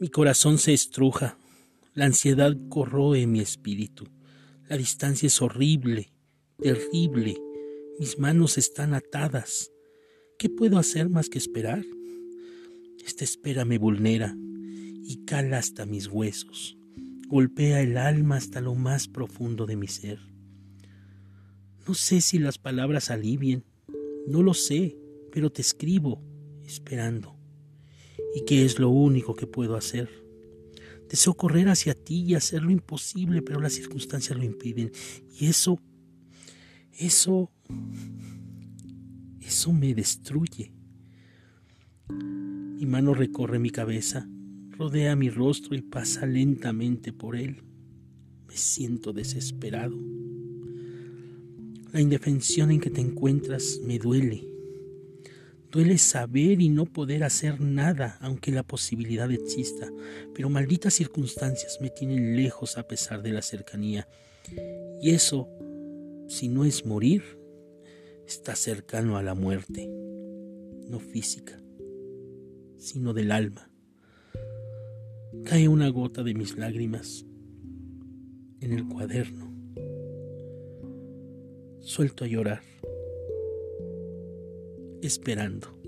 Mi corazón se estruja, la ansiedad corroe mi espíritu, la distancia es horrible, terrible, mis manos están atadas. ¿Qué puedo hacer más que esperar? Esta espera me vulnera y cala hasta mis huesos, golpea el alma hasta lo más profundo de mi ser. No sé si las palabras alivien, no lo sé, pero te escribo, esperando. ¿Y qué es lo único que puedo hacer? Deseo correr hacia ti y hacer lo imposible, pero las circunstancias lo impiden. Y eso, eso, eso me destruye. Mi mano recorre mi cabeza, rodea mi rostro y pasa lentamente por él. Me siento desesperado. La indefensión en que te encuentras me duele. Duele saber y no poder hacer nada, aunque la posibilidad exista, pero malditas circunstancias me tienen lejos a pesar de la cercanía. Y eso, si no es morir, está cercano a la muerte, no física, sino del alma. Cae una gota de mis lágrimas en el cuaderno. Suelto a llorar esperando.